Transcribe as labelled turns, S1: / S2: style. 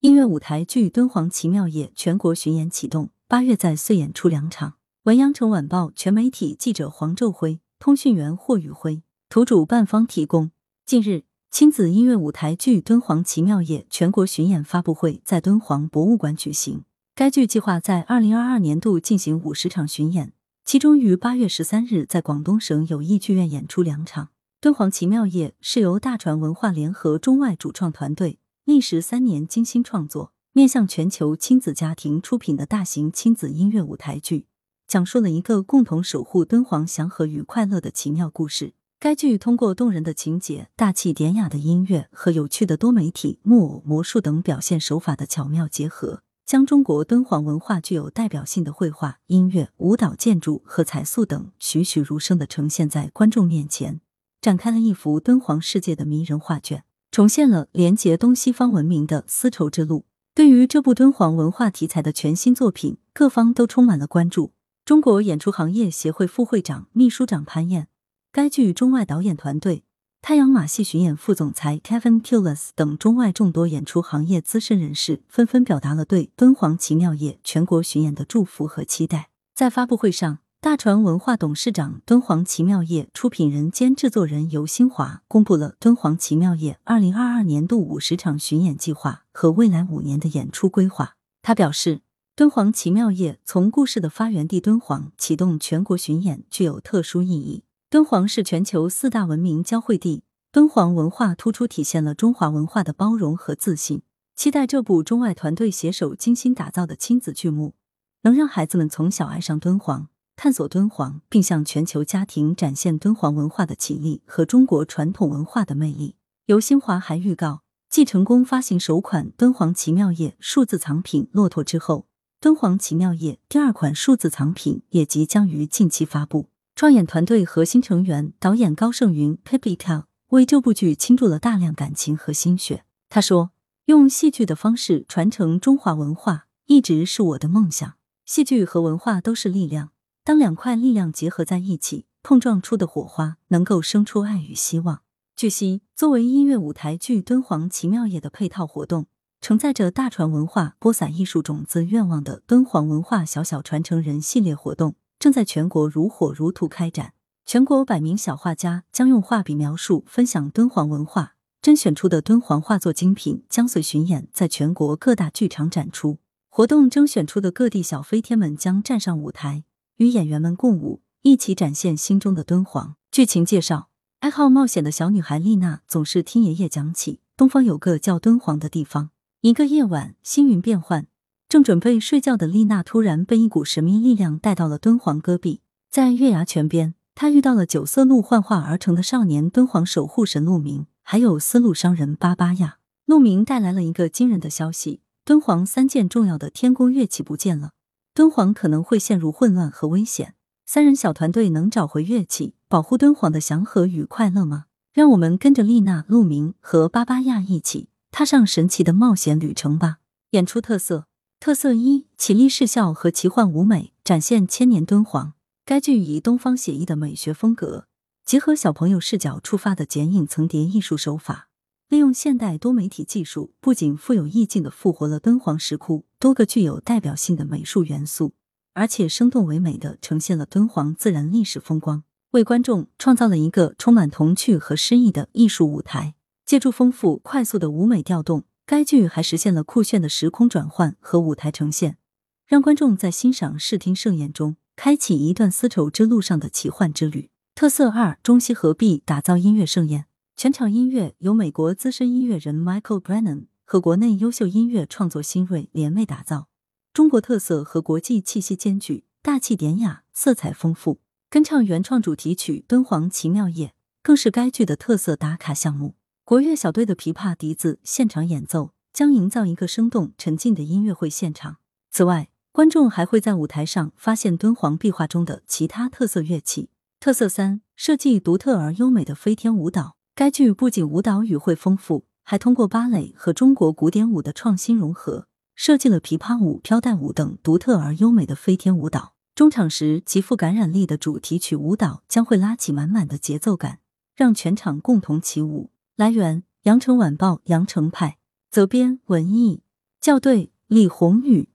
S1: 音乐舞台剧《敦煌奇妙夜》全国巡演启动，八月在穗演出两场。文阳城晚报全媒体记者黄昼辉，通讯员霍宇辉，图主办方提供。近日，亲子音乐舞台剧《敦煌奇妙夜》全国巡演发布会在敦煌博物馆举行。该剧计划在二零二二年度进行五十场巡演，其中于八月十三日在广东省友谊剧院演出两场。《敦煌奇妙夜》是由大传文化联合中外主创团队。历时三年精心创作，面向全球亲子家庭出品的大型亲子音乐舞台剧，讲述了一个共同守护敦煌祥和与快乐的奇妙故事。该剧通过动人的情节、大气典雅的音乐和有趣的多媒体、木偶、魔术等表现手法的巧妙结合，将中国敦煌文化具有代表性的绘画、音乐、舞蹈、建筑和彩塑等栩栩如生的呈现在观众面前，展开了一幅敦煌世界的迷人画卷。重现了连接东西方文明的丝绸之路。对于这部敦煌文化题材的全新作品，各方都充满了关注。中国演出行业协会副会长、秘书长潘燕，该剧中外导演团队、太阳马戏巡演副总裁 Kevin Pulis 等中外众多演出行业资深人士，纷纷表达了对《敦煌奇妙夜》全国巡演的祝福和期待。在发布会上。大传文化董事长、敦煌奇妙夜出品人兼制作人尤新华公布了敦煌奇妙夜二零二二年度五十场巡演计划和未来五年的演出规划。他表示，敦煌奇妙夜从故事的发源地敦煌启动全国巡演，具有特殊意义。敦煌是全球四大文明交汇地，敦煌文化突出体现了中华文化的包容和自信。期待这部中外团队携手精心打造的亲子剧目，能让孩子们从小爱上敦煌。探索敦煌，并向全球家庭展现敦煌文化的绮丽和中国传统文化的魅力。尤新华还预告，继成功发行首款敦煌奇妙夜数字藏品《骆驼》之后，敦煌奇妙夜第二款数字藏品也即将于近期发布。创演团队核心成员导演高胜云 （Pepita） 为这部剧倾注了大量感情和心血。他说：“用戏剧的方式传承中华文化，一直是我的梦想。戏剧和文化都是力量。”当两块力量结合在一起，碰撞出的火花能够生出爱与希望。据悉，作为音乐舞台剧《敦煌奇妙夜》的配套活动，承载着大传文化播撒艺术种子愿望的敦煌文化小小传承人系列活动，正在全国如火如荼开展。全国百名小画家将用画笔描述、分享敦煌文化，甄选出的敦煌画作精品将随巡演在全国各大剧场展出。活动征选出的各地小飞天们将站上舞台。与演员们共舞，一起展现心中的敦煌。剧情介绍：爱好冒险的小女孩丽娜总是听爷爷讲起，东方有个叫敦煌的地方。一个夜晚，星云变幻，正准备睡觉的丽娜突然被一股神秘力量带到了敦煌戈壁。在月牙泉边，她遇到了九色鹿幻化而成的少年敦煌守护神鹿鸣，还有丝路商人巴巴亚。鹿鸣带来了一个惊人的消息：敦煌三件重要的天宫乐器不见了。敦煌可能会陷入混乱和危险，三人小团队能找回乐器，保护敦煌的祥和与快乐吗？让我们跟着丽娜、陆明和巴巴亚一起踏上神奇的冒险旅程吧！演出特色：特色一，绮丽视效和奇幻舞美，展现千年敦煌。该剧以东方写意的美学风格，结合小朋友视角出发的剪影层叠艺术手法。利用现代多媒体技术，不仅富有意境的复活了敦煌石窟多个具有代表性的美术元素，而且生动唯美的呈现了敦煌自然历史风光，为观众创造了一个充满童趣和诗意的艺术舞台。借助丰富快速的舞美调动，该剧还实现了酷炫的时空转换和舞台呈现，让观众在欣赏视听盛宴中开启一段丝绸之路上的奇幻之旅。特色二：中西合璧，打造音乐盛宴。全场音乐由美国资深音乐人 Michael Brennan 和国内优秀音乐创作新锐联袂打造，中国特色和国际气息兼具，大气典雅，色彩丰富。跟唱原创主题曲《敦煌奇妙夜》更是该剧的特色打卡项目。国乐小队的琵琶、笛子现场演奏，将营造一个生动沉浸的音乐会现场。此外，观众还会在舞台上发现敦煌壁画中的其他特色乐器。特色三：设计独特而优美的飞天舞蹈。该剧不仅舞蹈语汇丰富，还通过芭蕾和中国古典舞的创新融合，设计了琵琶舞、飘带舞等独特而优美的飞天舞蹈。中场时，极富感染力的主题曲舞蹈将会拉起满满的节奏感，让全场共同起舞。来源：羊城晚报羊城派，责编：文艺。校对：李红宇。